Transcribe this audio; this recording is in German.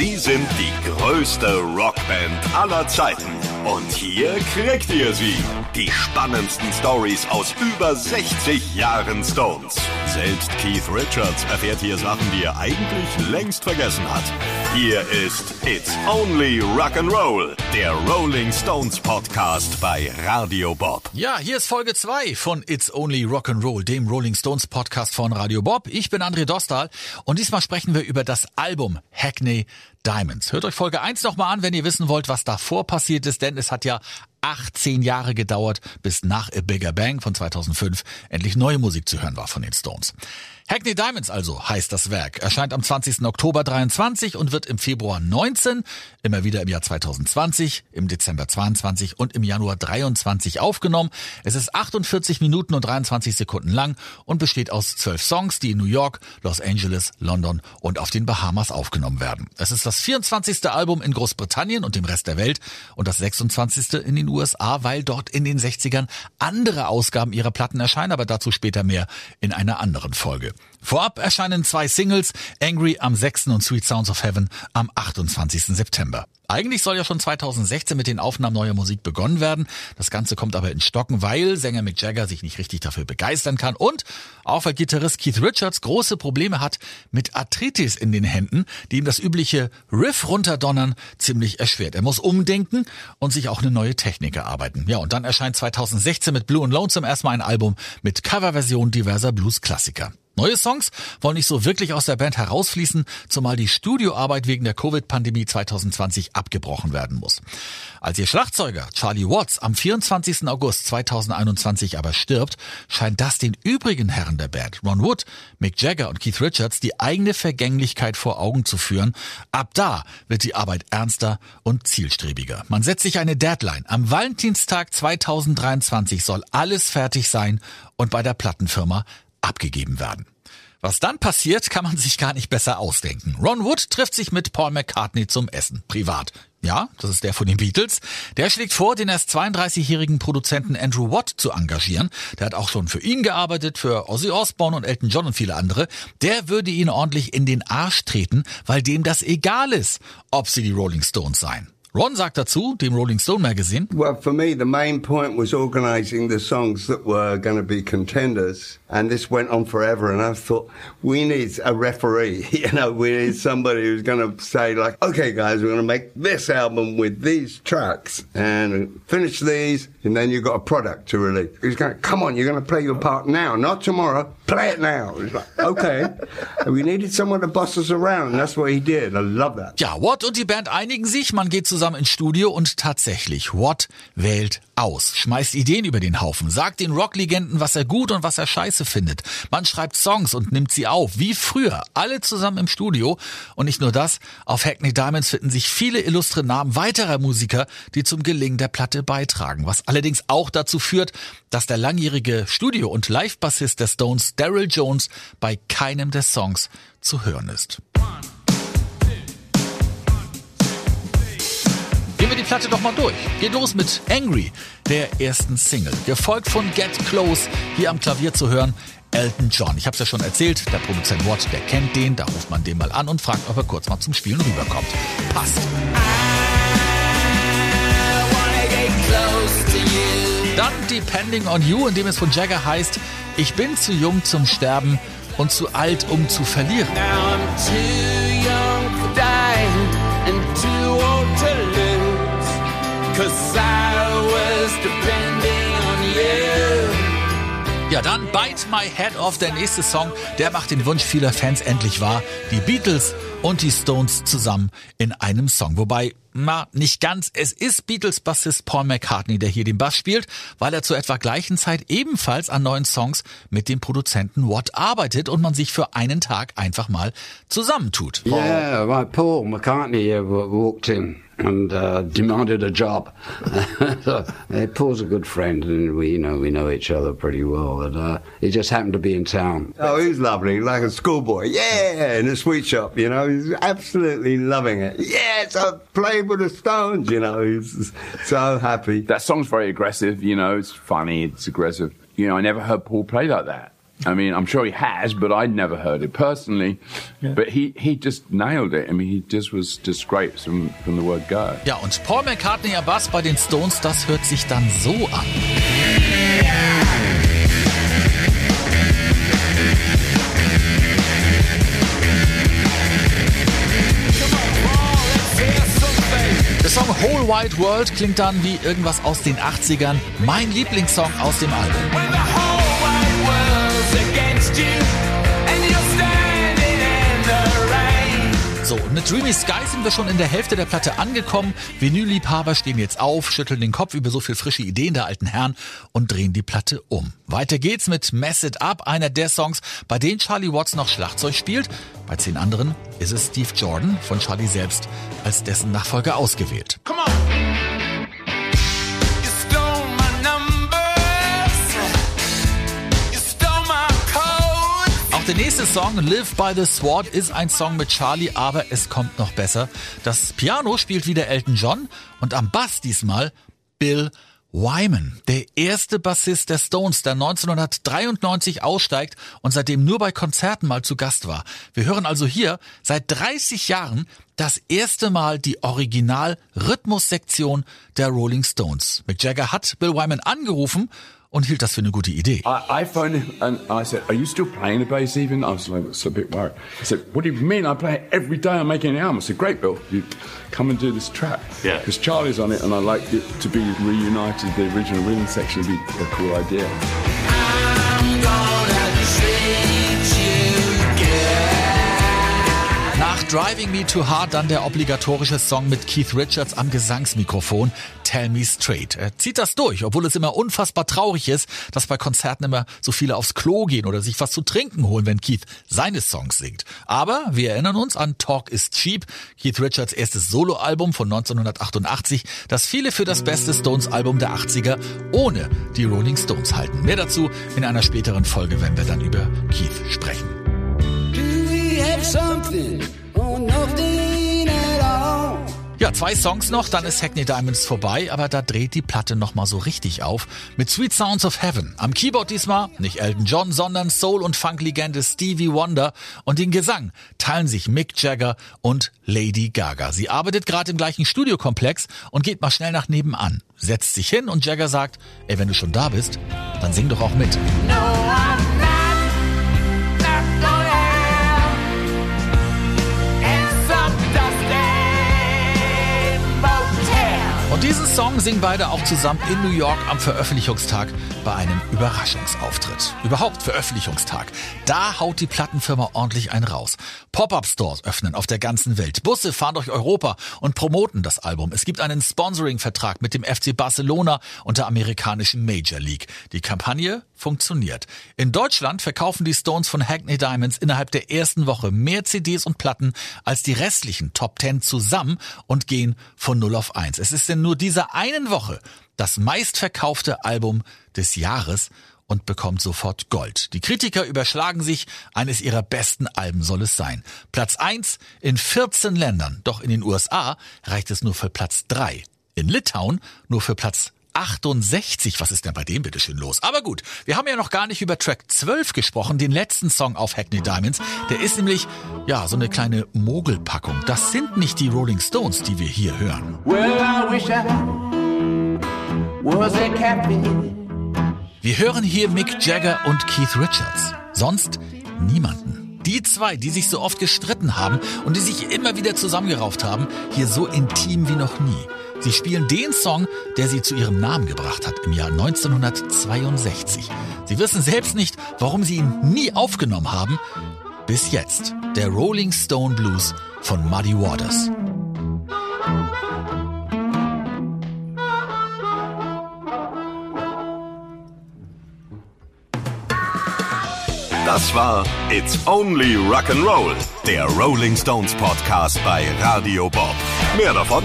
Sie sind die größte Rockband aller Zeiten. Und hier kriegt ihr sie. Die spannendsten Stories aus über 60 Jahren Stones. Selbst Keith Richards erfährt hier Sachen, die er eigentlich längst vergessen hat. Hier ist It's Only Rock'n'Roll, der Rolling Stones Podcast bei Radio Bob. Ja, hier ist Folge 2 von It's Only Rock'n'Roll, dem Rolling Stones Podcast von Radio Bob. Ich bin André Dostal und diesmal sprechen wir über das Album Hackney Diamonds. Hört euch Folge 1 nochmal an, wenn ihr wissen wollt, was davor passiert ist, denn es hat ja 18 Jahre gedauert, bis nach A Bigger Bang von 2005 endlich neue Musik zu hören war von den Stones. Hackney Diamonds also heißt das Werk, erscheint am 20. Oktober 23 und wird im Februar 19, immer wieder im Jahr 2020, im Dezember 22 und im Januar 23 aufgenommen. Es ist 48 Minuten und 23 Sekunden lang und besteht aus zwölf Songs, die in New York, Los Angeles, London und auf den Bahamas aufgenommen werden. Es ist das 24. Album in Großbritannien und dem Rest der Welt und das 26. in den USA, weil dort in den 60ern andere Ausgaben ihrer Platten erscheinen, aber dazu später mehr in einer anderen Folge. Vorab erscheinen zwei Singles, Angry am 6. und Sweet Sounds of Heaven am 28. September. Eigentlich soll ja schon 2016 mit den Aufnahmen neuer Musik begonnen werden. Das Ganze kommt aber in Stocken, weil Sänger Mick Jagger sich nicht richtig dafür begeistern kann und auch weil Gitarrist Keith Richards große Probleme hat mit Arthritis in den Händen, die ihm das übliche Riff runterdonnern ziemlich erschwert. Er muss umdenken und sich auch eine neue Technik erarbeiten. Ja, und dann erscheint 2016 mit Blue and Lonesome erstmal ein Album mit Coverversionen diverser Blues-Klassiker. Neue Songs wollen nicht so wirklich aus der Band herausfließen, zumal die Studioarbeit wegen der Covid-Pandemie 2020 abgebrochen werden muss. Als ihr Schlagzeuger Charlie Watts am 24. August 2021 aber stirbt, scheint das den übrigen Herren der Band, Ron Wood, Mick Jagger und Keith Richards, die eigene Vergänglichkeit vor Augen zu führen. Ab da wird die Arbeit ernster und zielstrebiger. Man setzt sich eine Deadline. Am Valentinstag 2023 soll alles fertig sein und bei der Plattenfirma abgegeben werden. Was dann passiert, kann man sich gar nicht besser ausdenken. Ron Wood trifft sich mit Paul McCartney zum Essen, privat. Ja, das ist der von den Beatles. Der schlägt vor, den erst 32-jährigen Produzenten Andrew Watt zu engagieren. Der hat auch schon für ihn gearbeitet, für Ozzy Osbourne und Elton John und viele andere. Der würde ihn ordentlich in den Arsch treten, weil dem das egal ist, ob sie die Rolling Stones seien. Ron sagt dazu, dem Rolling Stone Magazine. Well, for me, the main point was organizing the songs that were going to be contenders. And this went on forever. And I thought, we need a referee. You know, we need somebody who's going to say, like, okay, guys, we're going to make this album with these tracks and finish these. And then you've got a product to release. He's going, come on, you're going to play your part now, not tomorrow. Play it now. It's like, okay. and we needed someone to boss us around. And that's what he did. I love that. Ja, Watt und die Band einigen sich. Man geht zusammen ins Studio und tatsächlich, Watt wählt aus, schmeißt Ideen über den Haufen, sagt den Rocklegenden, was er gut und was er scheiße findet. Man schreibt Songs und nimmt sie auf, wie früher, alle zusammen im Studio. Und nicht nur das, auf Hackney Diamonds finden sich viele illustre Namen weiterer Musiker, die zum Gelingen der Platte beitragen. Was allerdings auch dazu führt, dass der langjährige Studio- und Live-Bassist der Stones, Daryl Jones, bei keinem der Songs zu hören ist. Platte doch mal durch. Geht los mit Angry, der ersten Single. Gefolgt von Get Close, hier am Klavier zu hören. Elton John. Ich habe es ja schon erzählt, der Produzent Watt, der kennt den, da ruft man den mal an und fragt, ob er kurz mal zum Spielen rüberkommt. Passt. Dann Depending on You, in dem es von Jagger heißt, ich bin zu jung zum Sterben und zu alt, um zu verlieren. Ja, dann Bite My Head Off, der nächste Song, der macht den Wunsch vieler Fans endlich wahr. Die Beatles und die Stones zusammen in einem Song. Wobei, na, nicht ganz. Es ist Beatles-Bassist Paul McCartney, der hier den Bass spielt, weil er zur etwa gleichen Zeit ebenfalls an neuen Songs mit dem Produzenten Watt arbeitet und man sich für einen Tag einfach mal zusammentut. Paul. Yeah, right. Paul McCartney walked in. and uh, demanded a job. so, uh, Paul's a good friend, and we, you know, we know each other pretty well. And uh, he just happened to be in town. Oh, he's lovely, like a schoolboy. Yeah, in a sweet shop, you know, he's absolutely loving it. Yes, I played with the Stones, you know, he's so happy. That song's very aggressive, you know, it's funny, it's aggressive. You know, I never heard Paul play like that. I mean, I'm sure he has, but I'd never heard it personally. Yeah. But he, he just nailed it. I mean, he just was just great from, from the word go. Ja, und Paul McCartney am Bass bei den Stones, das hört sich dann so an. Wide World klingt dann wie irgendwas aus den 80ern. Mein Lieblingssong aus dem Album. So, mit Dreamy Sky sind wir schon in der Hälfte der Platte angekommen. Vinylliebhaber stehen jetzt auf, schütteln den Kopf über so viel frische Ideen der alten Herren und drehen die Platte um. Weiter geht's mit Mess It Up, einer der Songs, bei denen Charlie Watts noch Schlagzeug spielt. Bei zehn anderen ist es Steve Jordan von Charlie selbst als dessen Nachfolger ausgewählt. Come der nächste Song, Live by the Sword, ist ein Song mit Charlie, aber es kommt noch besser. Das Piano spielt wieder Elton John und am Bass diesmal Bill Wyman, der erste Bassist der Stones, der 1993 aussteigt und seitdem nur bei Konzerten mal zu Gast war. Wir hören also hier seit 30 Jahren das erste Mal die Original-Rhythmussektion der Rolling Stones. Mick Jagger hat Bill Wyman angerufen und hielt das für eine gute Idee. I, I phoned him and I said, "Are you still playing the bass even?" I was like, "It's a bit worried." I said, "What do you mean? I play it every day. I'm making an album." I said, "Great, Bill. You come and do this track." Yeah. Because Charlie's on it, and I like it to be reunited. The original rhythm section would be a cool idea. Driving Me Too Hard dann der obligatorische Song mit Keith Richards am Gesangsmikrofon. Tell Me Straight. Er zieht das durch, obwohl es immer unfassbar traurig ist, dass bei Konzerten immer so viele aufs Klo gehen oder sich was zu trinken holen, wenn Keith seine Songs singt. Aber wir erinnern uns an Talk is Cheap, Keith Richards erstes Soloalbum von 1988, das viele für das beste Stones-Album der 80er ohne die Rolling Stones halten. Mehr dazu in einer späteren Folge, wenn wir dann über Keith sprechen. Something Ja, zwei Songs noch, dann ist Hackney Diamonds vorbei, aber da dreht die Platte nochmal so richtig auf. Mit Sweet Sounds of Heaven. Am Keyboard diesmal nicht Elton John, sondern Soul- und Funk-Legende Stevie Wonder. Und den Gesang teilen sich Mick Jagger und Lady Gaga. Sie arbeitet gerade im gleichen Studiokomplex und geht mal schnell nach nebenan. Setzt sich hin und Jagger sagt, ey, wenn du schon da bist, dann sing doch auch mit. No, Und diesen Song singen beide auch zusammen in New York am Veröffentlichungstag bei einem Überraschungsauftritt. Überhaupt Veröffentlichungstag. Da haut die Plattenfirma ordentlich einen raus. Pop-up-Stores öffnen auf der ganzen Welt. Busse fahren durch Europa und promoten das Album. Es gibt einen Sponsoring-Vertrag mit dem FC Barcelona und der amerikanischen Major League. Die Kampagne funktioniert. In Deutschland verkaufen die Stones von Hackney Diamonds innerhalb der ersten Woche mehr CDs und Platten als die restlichen Top Ten zusammen und gehen von 0 auf 1. Es ist in nur dieser einen Woche das meistverkaufte Album des Jahres und bekommt sofort Gold. Die Kritiker überschlagen sich, eines ihrer besten Alben soll es sein. Platz 1 in 14 Ländern, doch in den USA reicht es nur für Platz 3. In Litauen nur für Platz 68. Was ist denn bei dem bitte schön los? Aber gut, wir haben ja noch gar nicht über Track 12 gesprochen, den letzten Song auf Hackney Diamonds. Der ist nämlich, ja, so eine kleine Mogelpackung. Das sind nicht die Rolling Stones, die wir hier hören. Wir hören hier Mick Jagger und Keith Richards. Sonst niemanden. Die zwei, die sich so oft gestritten haben und die sich immer wieder zusammengerauft haben, hier so intim wie noch nie. Sie spielen den Song, der sie zu ihrem Namen gebracht hat im Jahr 1962. Sie wissen selbst nicht, warum sie ihn nie aufgenommen haben. Bis jetzt. Der Rolling Stone Blues von Muddy Waters. Das war It's Only Rock'n'Roll, der Rolling Stones Podcast bei Radio Bob. Mehr davon